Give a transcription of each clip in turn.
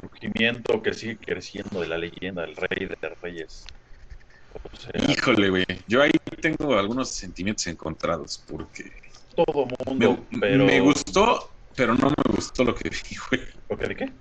resurgimiento que sigue creciendo de la leyenda del rey de reyes. Híjole, güey. Yo ahí tengo algunos sentimientos encontrados porque. Todo mundo, me, pero. Me gustó, pero no me gustó lo que vi, güey. ¿Lo que de qué?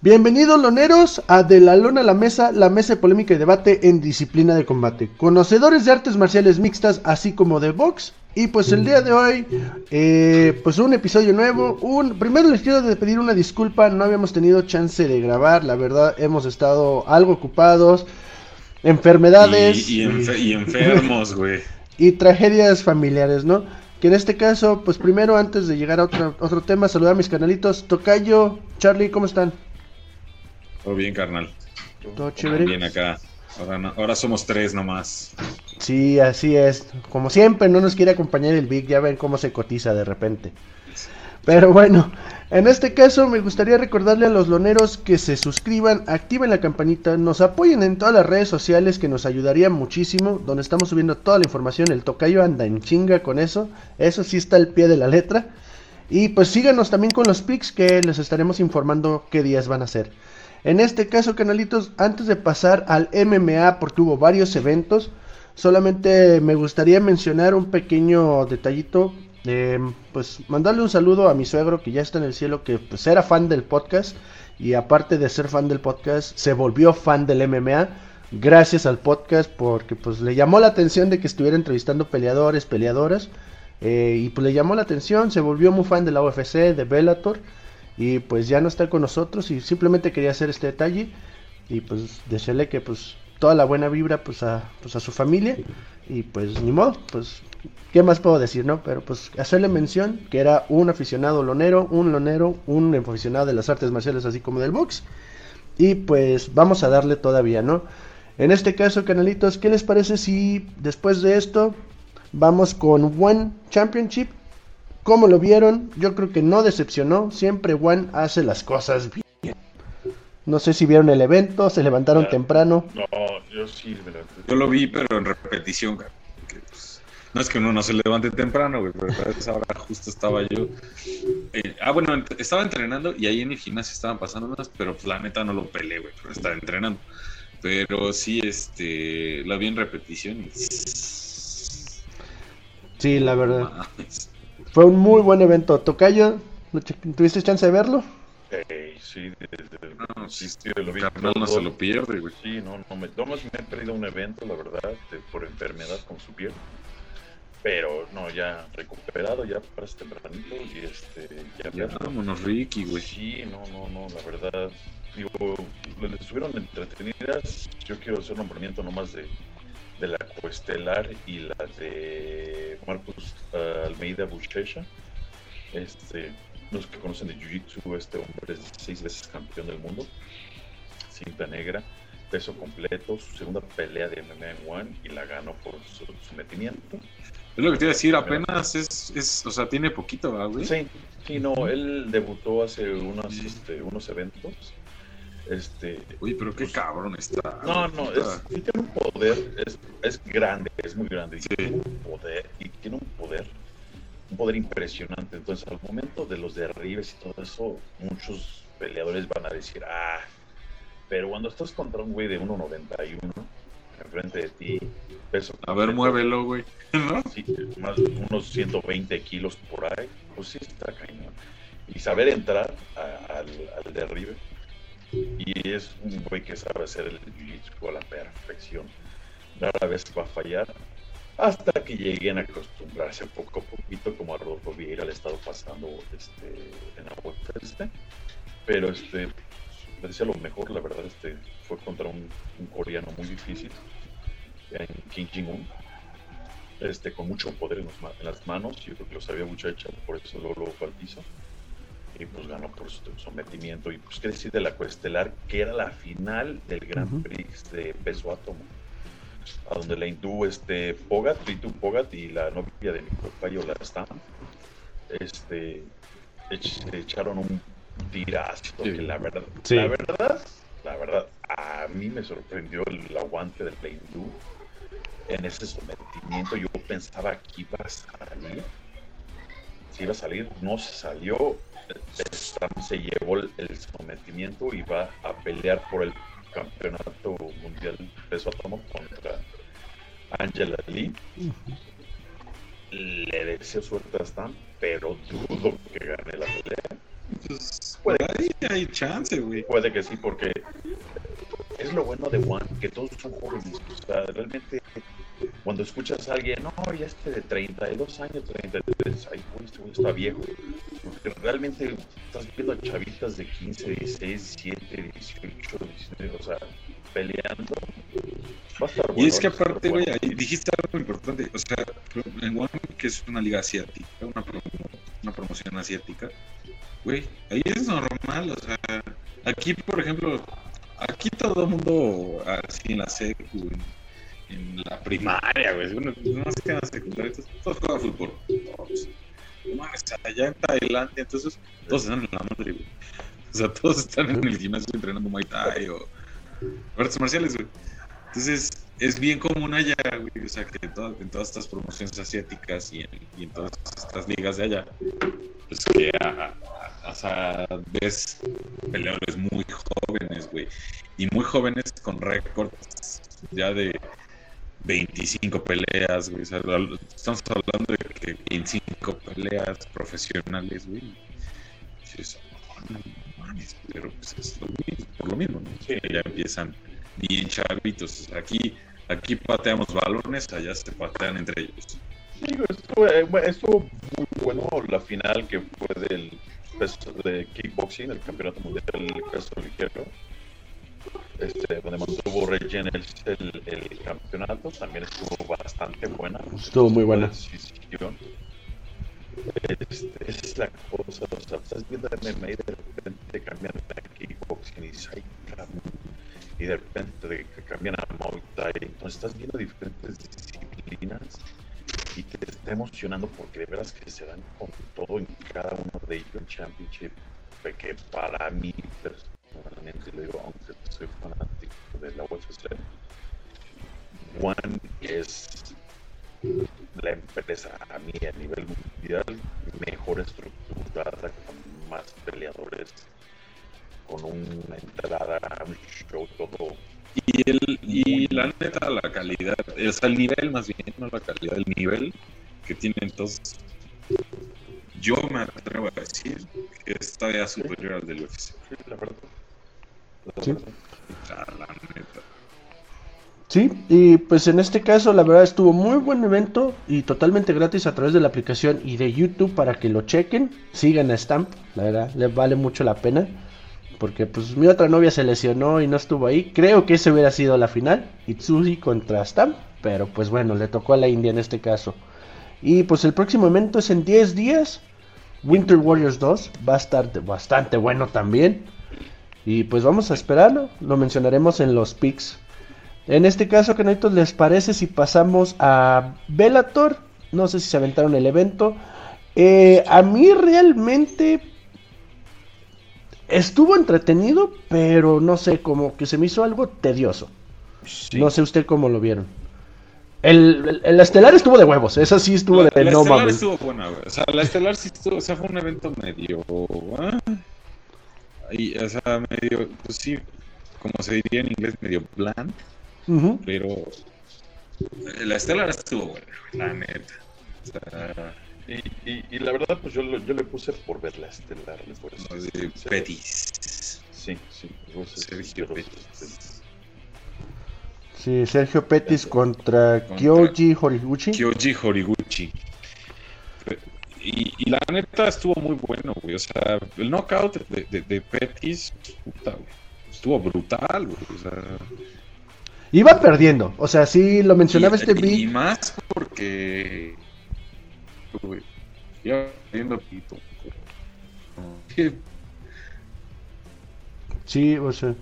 Bienvenidos loneros a De la Lona a la Mesa, la mesa de polémica y debate en disciplina de combate. Conocedores de artes marciales mixtas, así como de box. Y pues el día de hoy, eh, pues un episodio nuevo. Un, primero les quiero pedir una disculpa, no habíamos tenido chance de grabar, la verdad hemos estado algo ocupados. Enfermedades. Y, y, enfer y enfermos, güey. y tragedias familiares, ¿no? Que en este caso, pues primero antes de llegar a otro, otro tema, saludar a mis canalitos. Tocayo, Charlie, ¿cómo están? Todo bien, carnal. Todo chévere. Bien acá. Ahora, no, ahora somos tres nomás. Sí, así es. Como siempre, no nos quiere acompañar el Big. Ya ven cómo se cotiza de repente. Pero bueno, en este caso me gustaría recordarle a los loneros que se suscriban, activen la campanita, nos apoyen en todas las redes sociales que nos ayudaría muchísimo, donde estamos subiendo toda la información. El tocayo anda en chinga con eso. Eso sí está al pie de la letra. Y pues síganos también con los pics que les estaremos informando qué días van a ser. En este caso, canalitos, antes de pasar al MMA, porque hubo varios eventos, solamente me gustaría mencionar un pequeño detallito. Eh, pues mandarle un saludo a mi suegro que ya está en el cielo, que pues era fan del podcast y aparte de ser fan del podcast, se volvió fan del MMA gracias al podcast porque pues le llamó la atención de que estuviera entrevistando peleadores, peleadoras eh, y pues le llamó la atención, se volvió muy fan de la UFC, de Bellator y pues ya no está con nosotros y simplemente quería hacer este detalle y pues desearle que pues toda la buena vibra pues a, pues a su familia y pues ni modo, pues qué más puedo decir, ¿no? Pero pues hacerle mención que era un aficionado lonero, un lonero, un aficionado de las artes marciales así como del box y pues vamos a darle todavía, ¿no? En este caso, canalitos, ¿qué les parece si después de esto vamos con One Championship ¿Cómo lo vieron? Yo creo que no decepcionó. Siempre Juan hace las cosas bien. No sé si vieron el evento, se levantaron temprano. No, yo sí me lo Yo lo vi, pero en repetición, porque, pues, no es que uno no se levante temprano, güey, pero a esa hora justo estaba yo. eh, ah, bueno, ent- estaba entrenando y ahí en el gimnasio estaban pasando unas, pero pues, la neta no lo peleé, güey, pero estaba entrenando. Pero sí, este, la vi en repetición y... Sí, la verdad. Fue un muy buen evento. Tocayo, ¿lo che- ¿tuviste chance de verlo? Ey, sí, desde No, sí, principio lo vi Carnal no se lo pierde, güey. Sí, no, no me, no me he perdido un evento, la verdad, de- por enfermedad con su piel. Pero no, ya recuperado, ya para este tempranito y este, ya, Ya, vámonos, Ricky, güey. Sí, no, no, no, la verdad. Digo, les estuvieron entretenidas. Yo quiero hacer nombramiento nomás de, de la Coestelar y la de Marcus ah, Almeida Buchecha. Este, los que conocen de Jiu-Jitsu, este hombre es seis veces campeón del mundo, cinta negra, peso completo, su segunda pelea de MMA en One y la ganó por su sometimiento. Es lo que te iba a decir, apenas es, es o sea, tiene poquito, ¿verdad, güey? Sí, sí, no, él debutó hace unos, este, unos eventos. Este, Uy, pero qué cabrón está. no, no, es, tiene un poder, es, es grande, es muy grande, y Sí. tiene un poder, y tiene un poder, un poder impresionante. Entonces, al momento de los derribes y todo eso, muchos peleadores van a decir, ah, pero cuando estás contra un güey de 1.91 enfrente de ti, peso A ver, muévelo, güey. ¿No? sí, más de unos 120 kilos por ahí, pues sí está cañón. Y saber entrar a- al, al derribe. Y es un güey que sabe hacer el jiu-jitsu a la perfección. Rara vez va a fallar. Hasta que lleguen a acostumbrarse poco a poquito, como a Rodolfo Vieira le ha estado pasando este, en la. Pero este, decía lo mejor, la verdad, este, fue contra un, coreano muy difícil Kim Jong-un este, con mucho poder en, los las manos. Yo creo que lo sabía muchacha, por eso al piso. Y pues ganó por su sometimiento. Y pues qué decir de la coestelar, que era la final del Grand Ujú. Prix de peso átomo. A donde la hindú este, Pogat, Ritu Pogat y la novia de mi compañero la Stam, este, echaron un tirazo. Sí. Que la verdad, Sí. la verdad, la verdad, a mí me sorprendió el aguante del hindú en ese sometimiento. Yo pensaba que iba a salir. Si iba a salir, no se salió. Stam se llevó el, sometimiento y va a pelear por el campeonato mundial peso átomo contra Angela Lee. Le deseo suerte a Stam, pero dudo que gane la pelea. Pues, Puede. ahí hay chance, güey. Puede que sí, porque es lo bueno de Juan, que todos son jóvenes. O sea, realmente, cuando escuchas a alguien, no, ya este de 32 años, 33, ay, güey, este güey está viejo. Porque realmente estás viendo a chavitas de 15, 16, 17, 18, 19, o sea, peleando. Va a estar bueno. Y es que aparte, güey, bueno. dijiste algo importante. O sea, en One, que es una liga asiática, una, promo- una promoción asiática, güey, ahí es normal. O sea, aquí, por ejemplo, aquí todo el mundo, así en la secu, en, la primaria, güey, uno, no sé qué en la secundaria, todos, juegan fútbol. Todos. Allá en Tailandia, entonces, todos están en la madre, güey. O sea, todos están en el gimnasio entrenando Muay Thai o artes marciales, güey. Entonces, es bien común allá, güey. O sea, que en, todas- en todas estas promociones asiáticas y en, y en todas estas ligas de allá, pues que a- a- ves peleadores muy jóvenes, güey. Y muy jóvenes con récords ya de 25 peleas, güey. O sea, estamos hablando de que 25 peleas profesionales, güey. Dices, "No mames", pero pues es lo mismo, por lo mismo, ¿no? Sí. Ya empiezan bien chavitos. Aquí, aquí pateamos balones, allá se patean entre ellos. Digo, estuvo, eh, estuvo muy bueno la final que fue del peso de kickboxing, el campeonato mundial del peso ligero. Este, donde mantuvo Regen el, el, el campeonato, también estuvo bastante buena. Estuvo muy buena. decisión. Este, es la cosa, o sea, estás viendo MMA y de repente cambian a kickboxing y y de repente de cambian a Muay Thai, entonces estás viendo diferentes disciplinas y te está emocionando porque de veras que se dan con todo en cada uno de ellos en Championship, que para mí personalmente lo digo, aunque soy fanático de la UFC, One es la empresa a mí a nivel mundial mejor estructurada, con más peleadores, con una entrada, un show todo Y, el, y la neta, la calidad, sea, el nivel más bien, no la calidad, el nivel que tienen todos, yo me atrevo a decir que es todavía superior al del UFC. Sí, la verdad. Sí. Sí, y pues en este caso la verdad estuvo muy buen evento y totalmente gratis a través de la aplicación y de YouTube para que lo chequen, sigan a Stamp, la verdad, les vale mucho la pena, porque pues mi otra novia se lesionó y no estuvo ahí, creo que ese hubiera sido la final, Itsuji contra Stamp, pero pues bueno, le tocó a la India en este caso. Y pues el próximo evento es en 10 días, Winter Warriors 2, va a estar bastante bueno también, y pues vamos a esperarlo, lo mencionaremos en los picks. En este caso, ¿qué neta les parece si pasamos a Bellator? No sé si se aventaron el evento. Eh, a mí realmente estuvo entretenido, pero no sé, como que se me hizo algo tedioso. Sí. No sé usted cómo lo vieron. El, el- el estelar estuvo de huevos, esa sí estuvo La, de la no estelar mames. estuvo buena, güey. O sea, la estelar sí estuvo, o sea, fue un evento medio. ¿ah? Y, o sea, medio, pues sí, como se diría en inglés, medio bland, Ujú. pero eh, la estelar estuvo buena, la neta. O sea, Y, y, y la verdad, pues yo, lo- yo le puse por ver la estelar. a ser lo de. Petis. Sí, sí. Sergio este, Sí, Sergio Pettis contra Contra- Kyoji Horiguchi. Kyoji Horiguchi. Y, y la neta estuvo muy bueno, güey. O sea, el knockout de, de, de Pettis, puta, güey. Estuvo brutal, güey. O sea, Iba perdiendo, o sea, sí lo mencionaba y, este y Big. más porque. Güey, ya viendo poquito. Sí, o sea,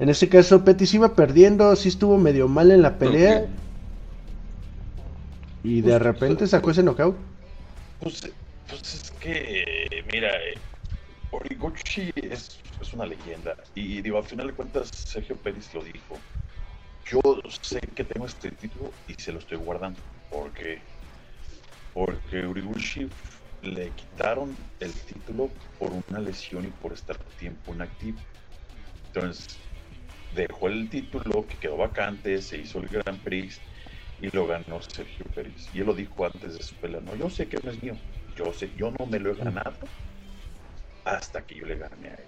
en este caso Pettis iba perdiendo, sí estuvo medio mal en la pelea. Y de repente sacó ese knockout. Pues, pues es que, mira, eh, Origuchi es, es una leyenda. Y digo, al final de cuentas, Sergio Pérez lo dijo. Yo sé que tengo este título y se lo estoy guardando. Porque, porque Origuchi le quitaron el título por una lesión y por estar tiempo inactivo. Entonces, dejó el título que quedó vacante, se hizo el Grand Prix y lo ganó Sergio Pérez. Y él lo dijo antes de su pelea, no, yo sé que no es mío, yo sé, yo no me lo he ganado hasta que yo le gané a.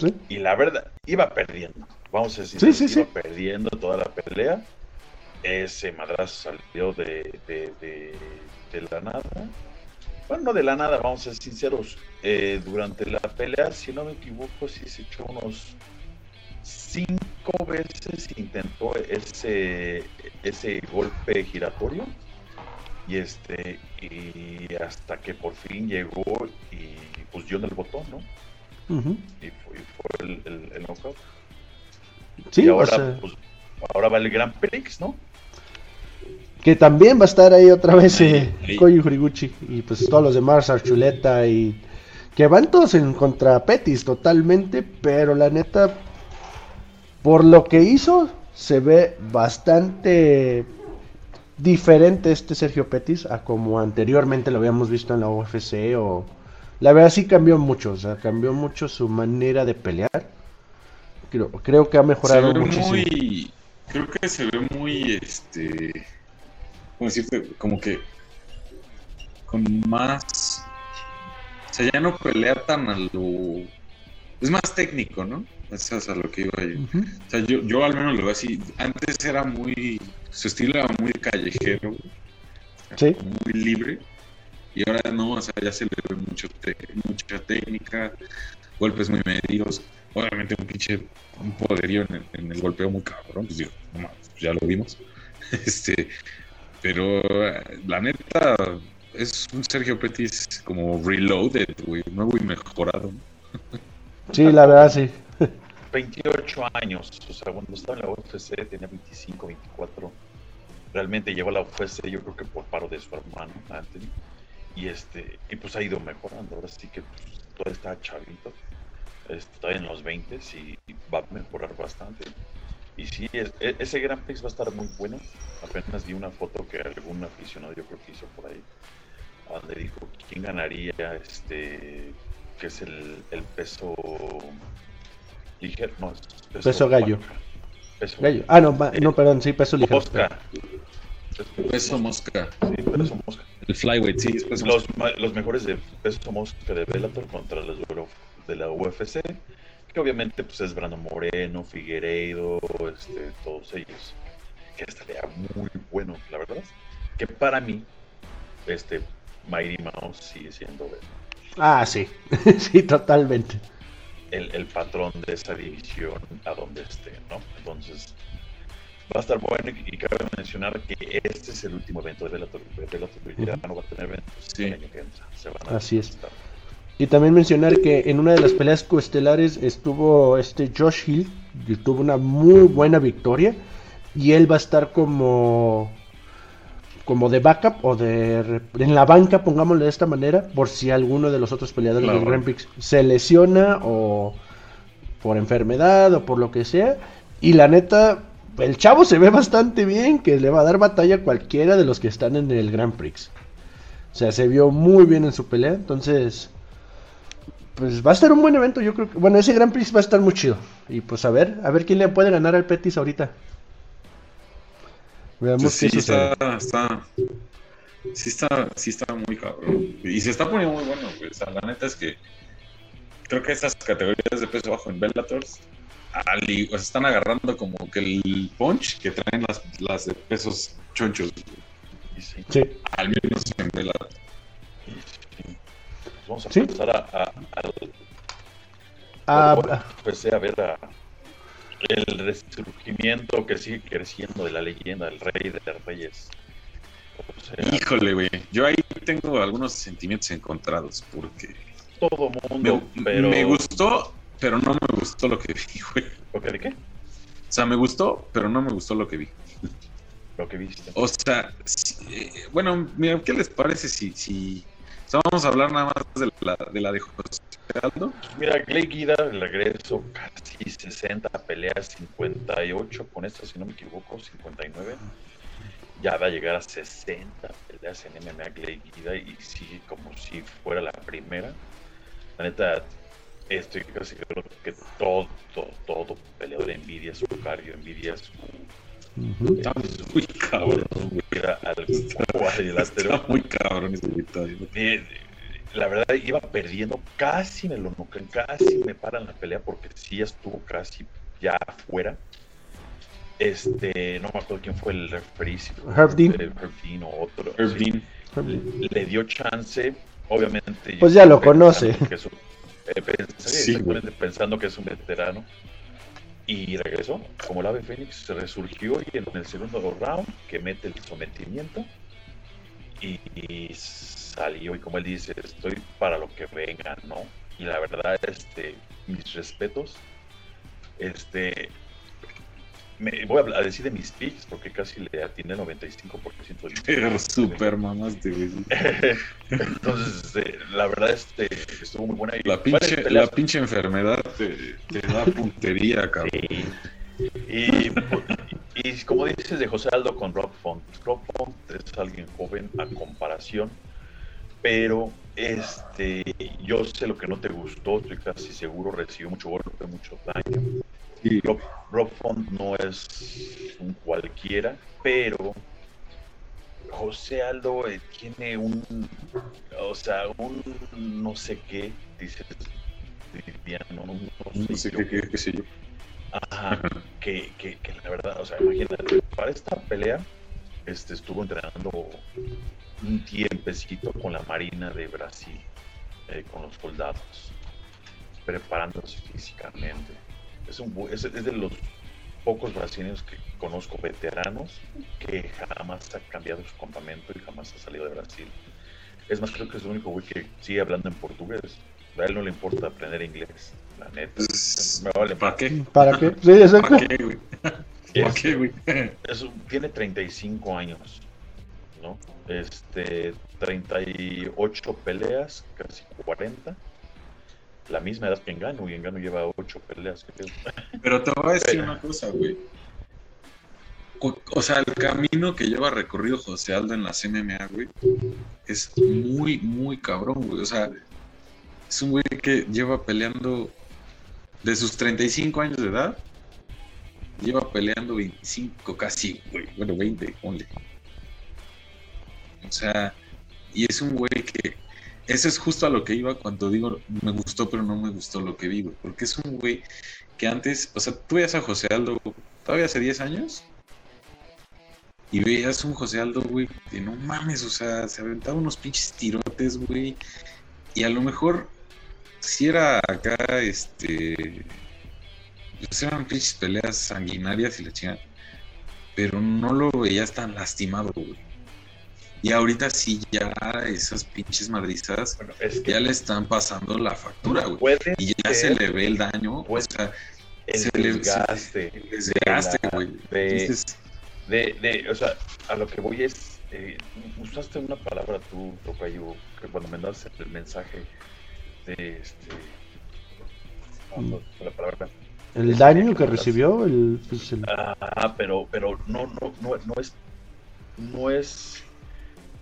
¿Sí? Y la verdad, iba perdiendo, vamos a decir, Sí, sí, iba perdiendo toda la pelea. Ese madrazo salió de, de, de, de la nada. Bueno, no de la nada, vamos a ser sinceros. Eh, durante la pelea, si no me equivoco, sí se echó unos cinco veces intentó ese ese golpe giratorio y este y hasta que por fin llegó y pues dio en el botón no y fue, y fue el, el, el knockout. Sí, y o ahora sea, pues ahora va el Grand Prix no que también va a estar ahí otra vez eh, ahí. Koji Horiguchi y pues todos los demás, Archuleta y que van todos en contra Petis totalmente, pero la neta, por lo que hizo, se ve bastante diferente este Sergio Petis a como anteriormente lo habíamos visto en la UFC o la verdad sí cambió mucho, o sea, cambió mucho su manera de pelear. Creo, creo que ha Se mejorado ve muchísimo. muy. Creo que se ve muy. Este. ¿Cómo decirte? Como que. Con más. O sea, ya no pelea tan a lo. Es más técnico, ¿no? Eso es a lo que iba yo. Ujú. O sea, yo, yo al menos lo veo así. Antes era muy. Su estilo era muy callejero. o sea, Sí. como Muy libre. Y ahora no, o sea, ya se le ve mucho te- mucha técnica, golpes muy medidos. Obviamente un pinche un poderío en el, en el golpeo muy cabrón. Pues digo, no mames, pues ya lo vimos. Este, pero eh, la neta es un Sergio Petis como reloaded, güey, nuevo y mejorado. Sí, la verdad sí. 28 años o sea cuando estaba en la UFC tenía 25 24 realmente llegó a la UFC yo creo que por paro de su hermano Anthony y este y pues ha ido mejorando ahora sí que pues, todavía está chavito está en los 20 y va a mejorar bastante. Y sí es- e- ese Grand Prix va a estar muy bueno apenas vi una foto que algún aficionado yo creo que hizo por ahí donde dijo quién ganaría este que es el, el peso ligero no es peso, Peso gallo. Peso Gallo. Ah, no, va- no, perdón, sí, peso ligero. mosca Peso mosca. sí, peso mosca El flyweight, sí, es peso los, ma- los mejores de peso mosca de Bellator contra los de la UFC, que obviamente pues es Brandon Moreno, Figueiredo, este, todos ellos. Que estaría muy bueno, la verdad. Que para mí, este Mighty Mouse sigue siendo Ah, sí, sí, totalmente. El, el patrón de esa división a donde esté, ¿no? Entonces, va a estar bueno y, y cabe mencionar que este es el último evento de. Bellator ya no va a tener eventos Sí. el año que entra. Se van a Así es. ajustar. Y también mencionar que en una de las peleas coestelares estuvo este Josh Hill, que tuvo una muy buena victoria. Y él va a estar como como de backup o de en la banca, pongámosle de esta manera, por si alguno de los otros peleadores Claro. del Grand Prix se lesiona o por enfermedad o por lo que sea. Y la neta, el chavo se ve bastante bien, que le va a dar batalla a cualquiera de los que están en el Grand Prix. O sea, se vio muy bien en su pelea, entonces pues va a estar un buen evento, yo creo que bueno, ese Grand Prix va a estar muy chido. Y pues a ver, a ver quién le puede ganar al Petis ahorita. Veamos sí, está, está, sí está, sí está muy cabrón. Y se está poniendo muy bueno, güey. O sea, la neta es que creo que estas categorías de peso bajo en Bellator ali- o sea, están agarrando como que el punch que traen las, las de pesos chonchos, sí, Sí. al menos en Bellator. sí. Vamos a Sí. empezar a, a, Ah, ah, empecé a ver a- el resurgimiento que sigue creciendo de la leyenda, el rey de reyes. O sea, Híjole, güey. Yo ahí tengo algunos sentimientos encontrados porque todo me, mundo, pero... me gustó, pero no me gustó lo que vi, güey. ¿Lo que, de qué? O sea, me gustó, pero no me gustó lo que vi. Lo que viste. O sea, si- eh, bueno, mira, ¿qué les parece si, si, vamos a hablar nada más de la de, la de José Aldo. Mira, Clay Guida, regreso, casi 60 peleas, 58 con esta, si no me equivoco, 59. Ya va a llegar a 60 peleas en MMA Clay Guida y sigue como si fuera la primera. La neta, estoy casi seguro que todo, todo, todo peleador envidia su cardio, envidia su Ujú. Está muy cabrón, era al cuadrilátero. Está muy cabrón ese. Eh, la verdad iba perdiendo, casi me lo noquean, casi me paran la pelea porque sí estuvo casi ya afuera. Este, no me acuerdo quién fue el referee, Herb Dean. el Herb Dean o otro. Herb. Dean. Le, le dio chance, obviamente. Pues ya lo conoce. que es un- eh, pens- Sí, exactamente, pensando que es un veterano. Y regresó, como el ave Fénix, resurgió y en el segundo round que mete el sometimiento y, y salió y como él dice, estoy para lo que venga, ¿no? Y la verdad, este, mis respetos, este, me, voy a decir de mis picks porque casi le atiné el 95% de Pero super mamaste, güey. Entonces, este, la verdad, este, estuvo muy buena. La pinche, la pinche enfermedad te, te da puntería, cabrón. Sí. Y, y como dices de José Aldo con Rob Font, Rob Font es alguien joven a comparación, pero este, yo sé lo que no te gustó, estoy casi seguro, recibió mucho golpe, mucho daño. Rob, Rob Font no es un cualquiera, pero José Aldo eh, tiene un, o sea, un no sé qué, dices, no, no No sé qué, qué sé yo. Ajá, que, que, que la verdad, o sea, imagínate, para esta pelea este, estuvo entrenando un tiempecito con la Marina de Brasil, eh, con los soldados, preparándose físicamente. Es, un, bu- es, es de los pocos brasileños que conozco veteranos que jamás ha cambiado su campamento y jamás ha salido de Brasil. Es más, creo que es el único güey que sigue hablando en portugués. A él no le importa aprender inglés, la neta. Me vale ¿Para qué? ¿Para qué? Sí, exacto. ¿Para qué, güey? ¿Para qué, güey? Es tiene 35 años, ¿no? Este, 38 peleas, casi 40. La misma edad que Engano, y Engano lleva 8 peleas. Pero te voy a decir una cosa, güey. O, o sea, el camino que lleva recorrido José Aldo en las MMA, güey, es muy, muy cabrón, güey. O sea, es un güey que lleva peleando de sus 35 años de edad, lleva peleando 25 casi, güey. Bueno, 20, ponle. O sea, y es un güey que eso es justo a lo que iba cuando digo me gustó, pero no me gustó lo que vi. Porque es un güey que antes, o sea, tú veías a José Aldo todavía hace 10 años y veías un José Aldo, güey, que no mames, o sea, se aventaba unos pinches tirotes, güey. Y a lo mejor, si era acá, este. Pues eran pinches peleas sanguinarias y la chingada. Pero no lo veías tan lastimado, güey. Y ahorita sí ya esas pinches madrizadas Bueno, es que ya le están pasando la factura, güey. puede Y ya se le ve el daño, o sea, el se le- desgaste. el desgaste, de la- güey. de- Entonces, De, de, o sea, a lo que voy es, eh, usaste una palabra tú, Tocayo, que cuando me das el mensaje de este, no, la palabra, El daño que recibió, el, pues, el- ah, pero, pero no, no, no, no es, no es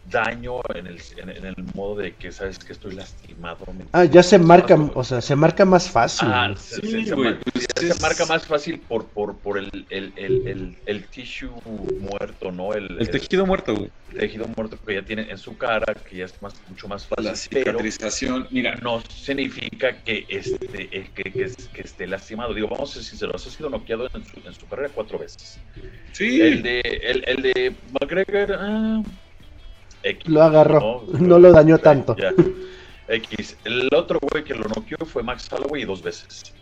daño en el, en, en el modo de que sabes que estoy lastimado. ¿me Ah, ya se marca, Más- o sea, se marca más fácil. Ah, se, Sí, se- se güey, mar- pues se es- marca más fácil por, por, por el, el, el, el, el tissue muerto, ¿no? El, el tejido muerto, güey. el tejido muerto que ya tiene en su cara, que ya es más, mucho más fácil, La pero cicatrización, mira, no significa que, este, eh, que, que, que esté lastimado. Digo, vamos a ser sinceros, ha sido noqueado en su, en su carrera cuatro veces. sí, El de, el, el de McGregor, ah, X, Lo agarró, no lo dañó tanto. ya. X. El otro güey que lo noqueó fue Max Holloway dos veces.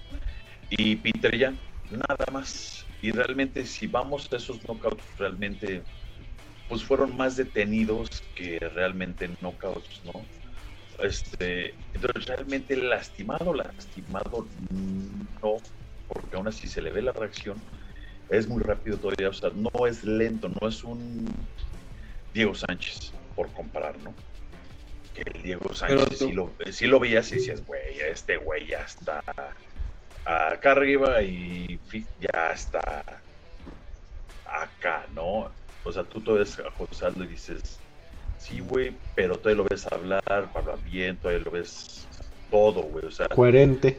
Y Peter ya, nada más. Y realmente, si vamos a esos knockouts, realmente, pues fueron más detenidos que realmente knockouts, ¿no? Este, entonces, realmente lastimado, lastimado, no, porque aún así se le ve la reacción. Es muy rápido todavía, o sea, no es lento, no es un Diego Sánchez, por comparar, ¿no? que el Diego Sánchez tú- sí, lo, sí lo veías y decías, güey, este güey ya está acá arriba y ya está acá, ¿no? O sea, tú todavía ves a José Aldo y dices, sí, güey, pero todavía lo ves hablar, habla bien, todavía lo ves todo, güey, o sea, Coherente.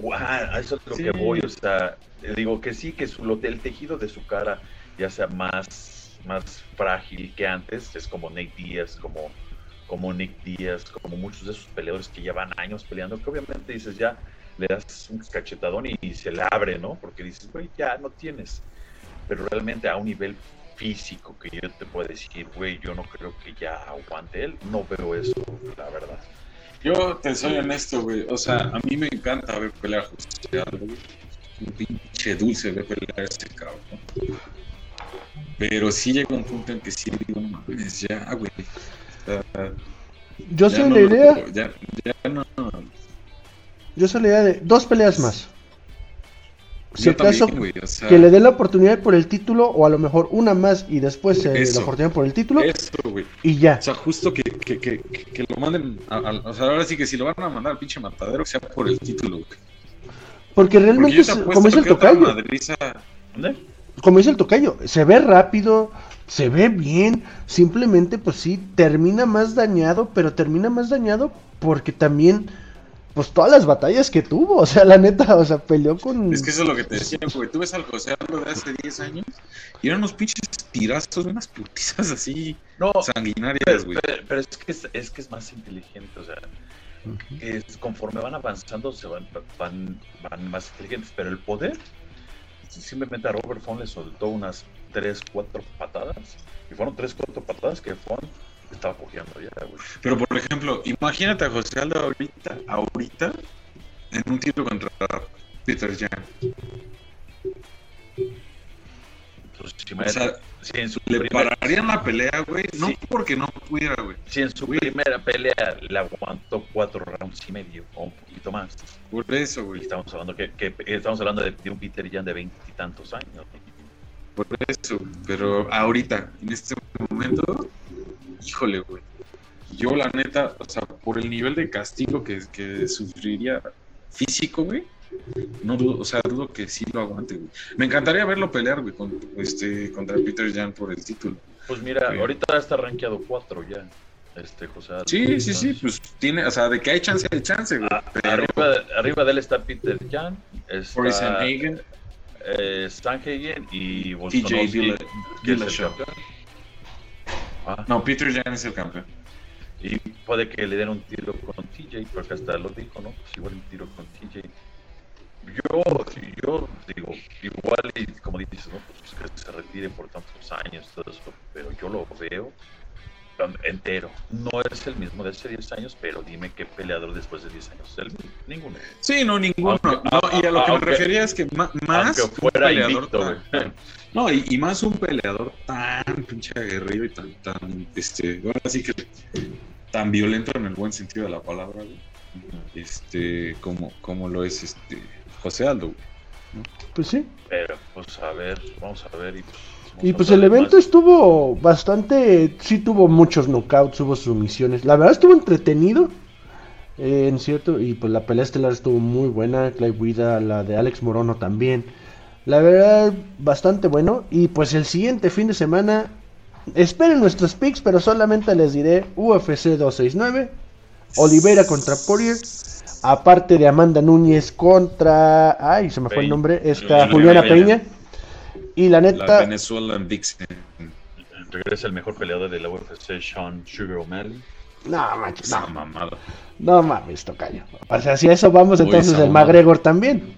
Guau, a eso es lo Sí. que voy, o sea, le digo que sí, que su, lo- el tejido de su cara ya sea más, más frágil que antes, es como Nick Díaz, como, como Nick Díaz, como muchos de esos peleadores que llevan años peleando, que obviamente dices ya, le das un cachetadón y, y se le abre, ¿no? Porque dices, güey, ya no tienes, pero realmente a un nivel físico que yo te puedo decir, güey, yo no creo que ya aguante él, no veo eso, la verdad. Yo te soy honesto, güey. O sea, a mí me encanta ver pelear José Aldo. Un pinche dulce ver pelear ese cabrón. Pero sí llega un punto en que sí digo, no mames, ya, güey. Yo soy no la idea, Ya, ya no. yo soy la idea de dos peleas más. Si yo acaso también, güey. O sea, que le dé la oportunidad por el título o a lo mejor una más y después eh, Eso. la oportunidad por el título eso, güey. y ya. O sea, justo que, que, que, que- lo manden. a- a- o sea, ahora sí que si lo van a mandar al pinche matadero, que sea por el título, güey. Porque Porque realmente, te es- como dice el tocayo, madriza- ¿Dónde? Como dice el tocayo, se ve rápido, se ve bien, simplemente pues sí, termina más dañado, pero termina más dañado porque también, pues todas las batallas que tuvo, o sea, la neta, o sea, peleó con... Es que eso es lo que te decía, güey. Tú ves al José Aldo de hace 10 años y eran unos pinches tirazos, unas putizas así No, sanguinarias, güey. pero, pero es, que es, es que es más inteligente, o sea, es- conforme van avanzando se van, van, van más inteligentes, pero el poder, simplemente a Robert Font le soltó unas 3, 4 patadas, y fueron 3, 4 patadas que Font estaba cogiendo ya, güey. Pero por ejemplo, imagínate a José Aldo ahorita, ahorita, en un tiro contra Peter Jan. Si, O sea, si en su le primer- pararían la pelea, güey. No Sí. porque no pudiera, güey. si en su primera pelea le aguantó 4 rounds y medio, o un poquito más, Por eso, güey. estamos hablando que, que- estamos hablando de, de un Peter Jan de 20 y tantos años. Por eso. Pero ahorita, en este momento, híjole, güey. Yo, la neta, o sea, por el nivel de castigo que, que sufriría físico, güey, no dudo, o sea, dudo que sí lo aguante, güey. Me encantaría verlo pelear, güey, con, este, contra Peter Jan por el título. Pues mira, Sí. ahorita está rankeado 4 ya, este José Aldo. Sí, sí, sí, pues tiene, o sea, de que hay chance, hay chance, güey. a- Pero arriba, de- arriba de él está Peter Jan, está Sanhagen, eh, Sanhagen y campeón. Ah, No, Peter Jan es el campeón. Y puede que le den un tiro con TJ, porque hasta lo dijo, ¿no? Pues igual un tiro con TJ. Yo, yo digo, igual y como dices, ¿no? Pues que se retire por tantos años, todo eso, pero yo lo veo entero. No es el mismo de hace 10 años, pero dime qué peleador después de 10 años es el mismo. Ninguno. Sí, no, ninguno. Aunque- no, y a lo que aunque- me refería es que más aunque un fuera peleador invicto, tan- no, y, y más un peleador tan pinche aguerrido y tan, tan, este, ahora sí que tan violento en el buen sentido de la palabra, güey. Este, como, como lo es este José Aldo, güey. Pues sí. Pero, pues a ver, vamos a ver. Y pues, Y pues el evento más. estuvo bastante, sí tuvo muchos knockouts, hubo sumisiones. La verdad estuvo entretenido. eh, en cierto, y pues la pelea estelar estuvo muy buena. Clive Guida, la de Alex Morono también. La verdad, bastante bueno. Y pues el siguiente fin de semana, esperen nuestros picks, pero solamente les diré UFC 269, Oliveira contra Poirier. Aparte de Amanda Núñez contra. Ay, se me fue el nombre. Esta Juliana Juliana Peña. Peña. Y la La neta. Venezuelan Vixen. Regresa el mejor peleador de la UFC, Sean Sugar O'Malley. No, manches, no, mamada. no mames, tocayo. O sea, si a eso vamos, Uy, entonces el mamada. McGregor también.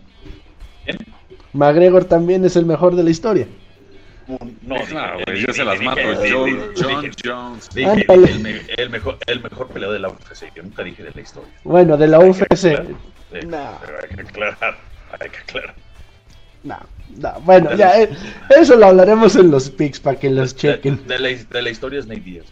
¿Quién? McGregor también es el mejor de la historia. No, Claro, güey, dije- yo se las mato. dije- John, John dije- Jones. dije el, me- el mejor, el mejor peleador de la UFC. Yo nunca dije de la historia. Bueno, de la Hay que UFC. No. pero hay que aclarar. Hay que aclarar. No, no, bueno, ya, eh, eso lo hablaremos en los picks para que los De, chequen. de la, de la historia es Nate Diaz.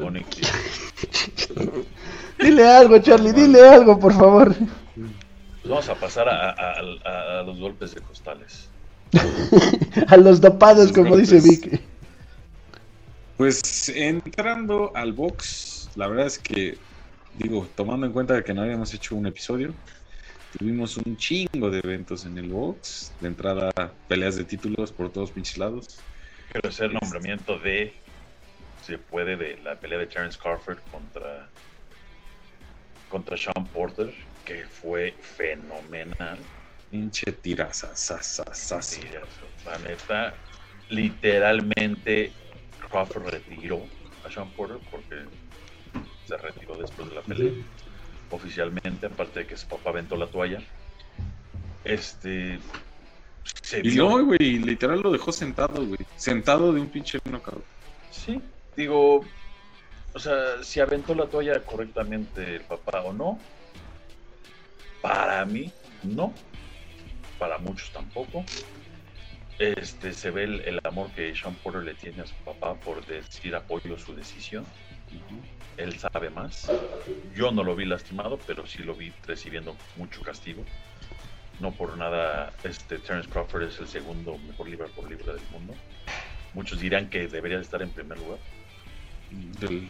Dile algo, Charlie, dile algo, por favor. Pues vamos a pasar a, a- a- a los golpes de costales. A los dopados, como dice golpes. Vic. Pues entrando al box, la verdad es que, digo, tomando en cuenta que no habíamos hecho un episodio, tuvimos un chingo de eventos en el box, de entrada peleas de títulos por todos pinches lados. Quiero hacer nombramiento de, si se puede, de la pelea de Terence Crawford contra, contra Sean Porter, que fue fenomenal. Pinche tiraza, sa, sa, sa, sa. Sí, la neta, literalmente Crawford retiró a Sean Porter porque se retiró después de la pelea oficialmente, aparte de que su papá aventó la toalla. Este se Y vio, no, güey, literal lo dejó sentado, güey. Sentado de un pinche knockout. sí, digo, o sea, si aventó la toalla correctamente el papá o no, para mí no, para muchos tampoco. Este se ve el, el amor que Sean Porter le tiene a su papá por decir apoyo su decisión. Él sabe más. Yo no lo vi lastimado, pero sí lo vi recibiendo mucho castigo. No por nada, este Terence Crawford es el segundo mejor libra por libra del mundo. Muchos dirán que debería estar en primer lugar, Del-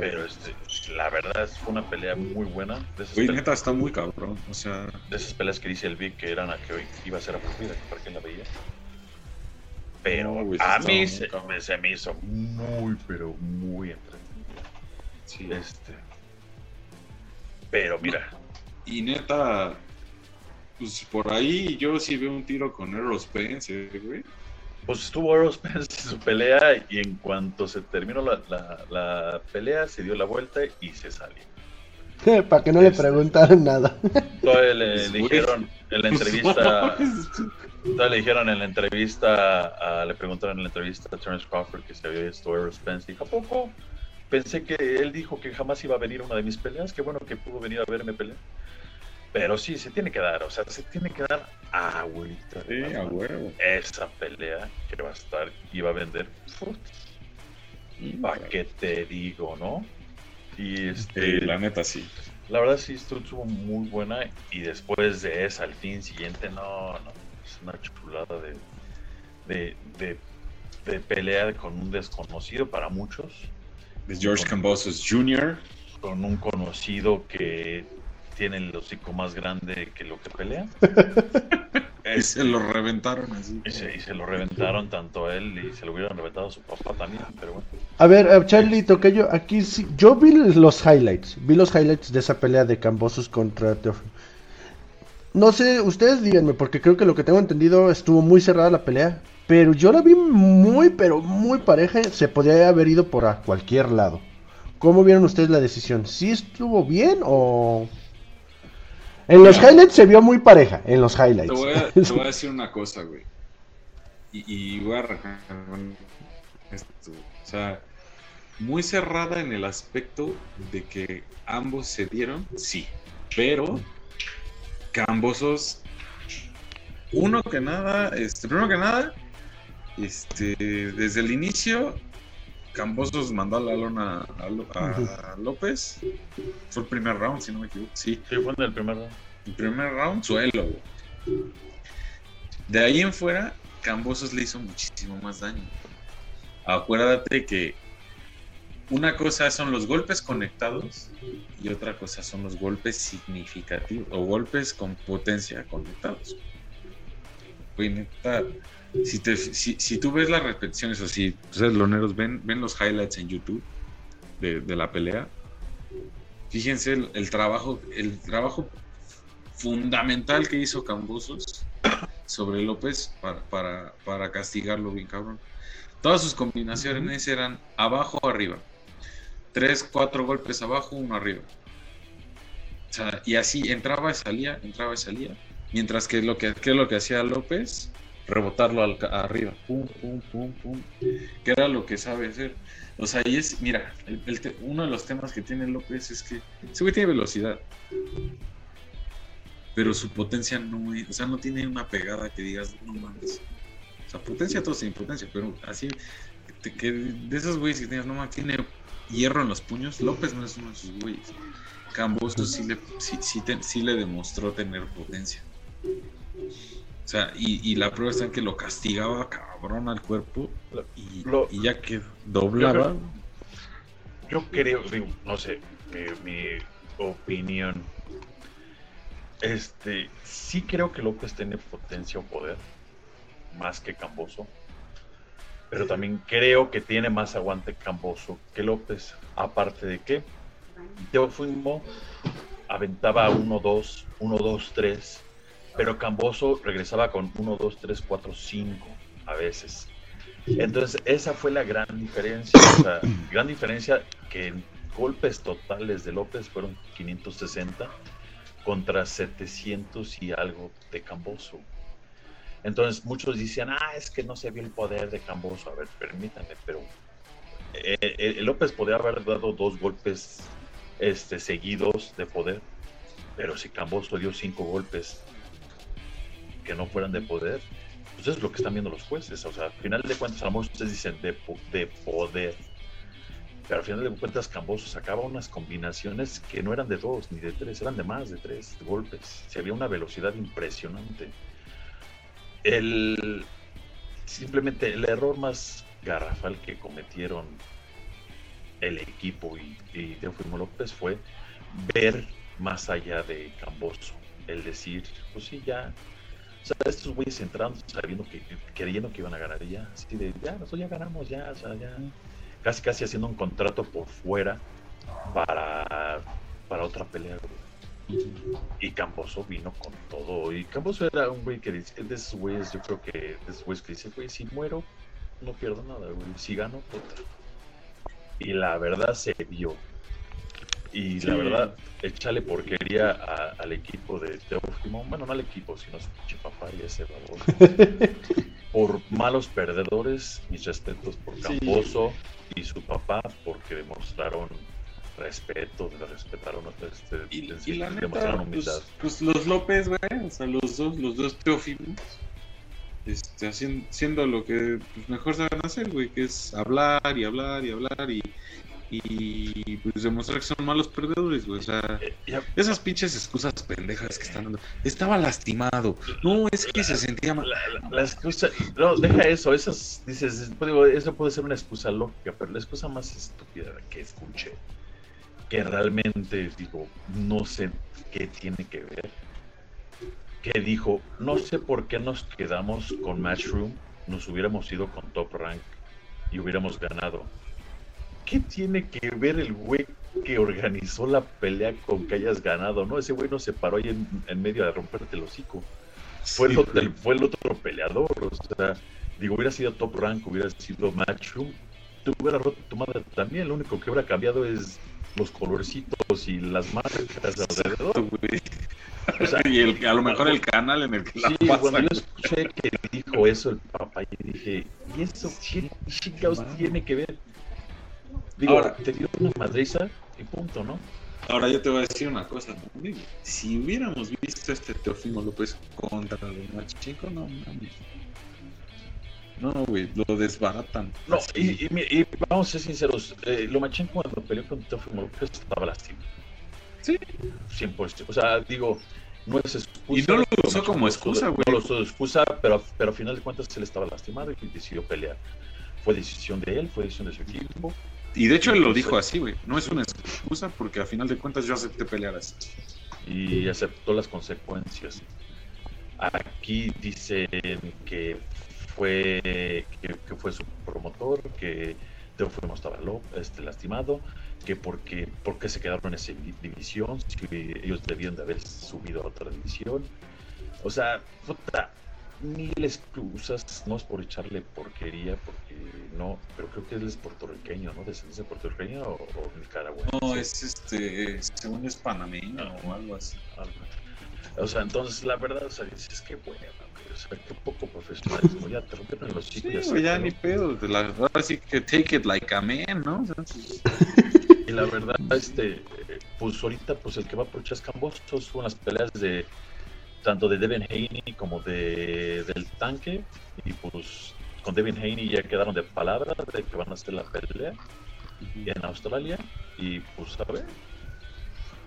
pero este, la verdad fue una pelea muy buena. De esas, Güey, pele- neta, está muy cabrón. O sea, de esas peleas que dice el Vic que eran a que hoy iba a ser aburrida, para qué la veía. Pero No, güey, sí a mí se, me- se me hizo muy, pero muy entretenida. sí. Este. Pero mira, Y neta, pues por ahí yo sí veo un tiro con Errol Spence, güey. Pues estuvo Errol Spence en su pelea y en cuanto se terminó la, la- la pelea se dio la vuelta y se salió. Para que no le Este. preguntaran nada. Todavía le, dijeron en la entrevista, todavía le dijeron en la entrevista, a- le preguntaron en la entrevista a Terence Crawford que se había visto Errol Spence. Dijo, ¿a poco? Pensé que él dijo que jamás iba a venir a una de mis peleas. Qué bueno que pudo venir a verme pelear. Pero sí, se tiene que dar, o sea, se tiene que dar agüita. de Sí, a huevo. Esa pelea que va a estar y va a vender. ¿Para qué te digo, no? Y este, Sí, la neta sí. la verdad sí estuvo, estuvo muy buena y después de esa, al fin siguiente, no, no, es una chulada de, de, de, de pelea con un desconocido para muchos, Es George Cambosos Jr. con un conocido que tiene el hocico más grande que lo que pelea. Y se lo reventaron así. Y se, y se lo reventaron tanto a él y se lo hubieran reventado a su papá también, pero bueno. A ver, eh, Charlie Tocayo, aquí sí. Yo vi los highlights. Vi los highlights de esa pelea de Cambosos contra Teófilo. No sé, ustedes díganme, porque creo que lo que tengo entendido estuvo muy cerrada la pelea. Pero yo la vi muy, pero muy pareja. Se podía haber ido por a cualquier lado. ¿Cómo vieron ustedes la decisión? ¿Sí estuvo bien o.? En los Mira. highlights se vio muy pareja. En los highlights. Te voy, a, te voy a decir una cosa, güey. Y, y voy a arrancar con esto. O sea, muy cerrada en el aspecto de que ambos se dieron, sí. Pero Cambosos, uno que nada, este, primero que nada, este, desde el inicio, Cambosos mandó a la lona a, Lo- a López. Fue el primer round, si no me equivoco. Sí, Sí, fue en el primer round. el primer round, suelo, güey. De ahí en fuera, Cambosos le hizo muchísimo más daño. Acuérdate que una cosa son los golpes conectados y otra cosa son los golpes significativos o golpes con potencia conectados. Güey, neta, si, te- si, si tú ves las repeticiones o si ustedes loneros ven, ven los highlights en YouTube de, de la pelea, fíjense el, el trabajo, el trabajo fundamental que hizo Cambosos sobre López para, para, para castigarlo bien cabrón. Todas sus combinaciones eran abajo o arriba. Tres, cuatro golpes abajo, uno arriba. O sea, y así entraba y salía, entraba y salía. Mientras que lo que, ¿qué es lo que hacía López, rebotarlo al, arriba. Pum, pum, pum, pum. Que era lo que sabe hacer. O sea, y es, mira, el- uno de los temas que tiene López es que ese güey tiene velocidad. Pero su potencia no o sea, no tiene una pegada que digas, no mames. O sea, potencia todos tienen potencia, pero así, que, de esos güeyes que tienes, no mames, tiene hierro en los puños. López no es uno de esos güeyes. Camboso sí le, sí, sí le demostró tener potencia. O sea, y, y la prueba está en que lo castigaba cabrón al cuerpo y, Lo- y ya que doblaba. yo creo, no sé, mi, mi opinión. Este, sí creo que López tiene potencia o poder, más que Camboso. Pero también creo que tiene más aguante Camboso que López. Aparte de que Teófimo aventaba 1-2, 1-2-3, pero Camboso regresaba con 1-2, 3, 4, 5 a veces. Entonces, esa fue la gran diferencia. O sea, gran diferencia que en golpes totales de López fueron 560 contra 700 y algo de Camboso. Entonces, muchos decían, ah, es que no se vio el poder de Camboso. A ver, permítanme, pero eh, eh, López podía haber dado dos golpes este, seguidos de poder, pero si Camboso dio cinco golpes que no fueran de poder, pues es lo que están viendo los jueces. O sea, al final de cuentas, a lo mejor ustedes dicen de, de poder, pero al final de cuentas, Camboso sacaba unas combinaciones que no eran de dos ni de tres, eran de más de tres golpes. Se había una velocidad impresionante. El, simplemente el error más garrafal que cometieron el equipo y, y Teofimo López fue ver más allá de Camboso. El decir, pues sí, ya. O sea, estos güeyes entrando sabiendo que, creyendo que iban a ganar ya. Así de, ya, nosotros ya ganamos, ya, o sea, ya. Casi, casi haciendo un contrato por fuera para, para otra pelea, güey. Y Camboso vino con todo. Y Camboso era un güey que dice, de esos güeyes, yo creo que de esos güeyes que dice, güey, si muero, no pierdo nada, güey. Si gano, puta. Y la verdad se vio. Y la verdad, échale porquería a- al equipo de Teófimo. Bueno, no al equipo, sino a su pinche papá y ese baboso. por malos perdedores, mis respetos por Sí. Camboso y su papá, porque demostraron respeto, respetaron este, Y, des- y la neta, pues, pues los López, güey, o sea, los dos, los dos teófilos, este, hacien- siendo lo que pues, mejor saben hacer, güey, que es hablar y hablar y hablar y, y pues demostrar que son malos perdedores, güey, o sea, Eh, esas pinches excusas pendejas que están dando. Estaba lastimado, no, es que se sentía mal. La, la- la excusa, no, deja eso, esas, dices, pues, digo, eso puede ser una excusa lógica, pero la excusa más estúpida que escuché, que realmente, digo, no sé qué tiene que ver, que dijo, no sé por qué nos quedamos con Matchroom, nos hubiéramos ido con Top Rank y hubiéramos ganado. ¿Qué tiene que ver el güey que organizó la pelea con que hayas ganado? No, ese güey no se paró ahí en, en medio de romperte el hocico fue, Sí, el, otro- el- fue el otro peleador. O sea, digo, hubiera sido top rank, hubiera sido matchroom, te hubiera roto tu madre también. Lo único que hubiera cambiado es los colorcitos y las marcas alrededor. güey. O sea, y el- a lo mejor el canal en el que la Sí, pasan, cuando yo escuché que dijo eso el papá, y dije, ¿y eso qué chingados tiene que ver? Digo, Ahora- te dio una madriza y punto, ¿no? Ahora yo te voy a decir una cosa. Si hubiéramos visto este Teofimo López contra los Machinco, no mames. No, güey, lo desbaratan. No, y, y mi- y vamos a ser sinceros, eh, Lomachenko cuando peleó con Teofimo López estaba lastimado. Sí. 100%. O sea, digo, no es excusa. Y no lo usó Lomachenko como no excusa, No güey. lo usó de excusa, pero, pero a final de cuentas él estaba lastimado y decidió pelear. Fue decisión de él, fue decisión de su equipo. Y de hecho él lo dijo así, güey. No es una excusa porque a final de cuentas yo acepté pelear así. y aceptó las consecuencias. Aquí dicen que fue que, que fue su promotor, que Teófimo estaba este, lastimado, que porque, porque se quedaron en esa divi- división, ellos debían de haber subido a otra división. O sea, puta, mil excusas, no es por echarle porquería, porque no, pero creo que él es puertorriqueño, ¿no? ¿Descendencia puertorriqueña o, o nicaragüense? No, es este, según es panameño o algo así. O sea, entonces la verdad, o sea, dices que bueno, o sea, qué poco profesionalismo, ya te rompieron los Sí, chicos. güey, ya ni pedo. La verdad sí que take it like a man, ¿no? O sea, Y la verdad, este, eh, pues ahorita, pues el que va por Chascambos son las peleas de tanto de Devin Haney como de del tanque, y pues con Devin Haney ya quedaron de palabra de que van a hacer la pelea en Australia, y pues a ver,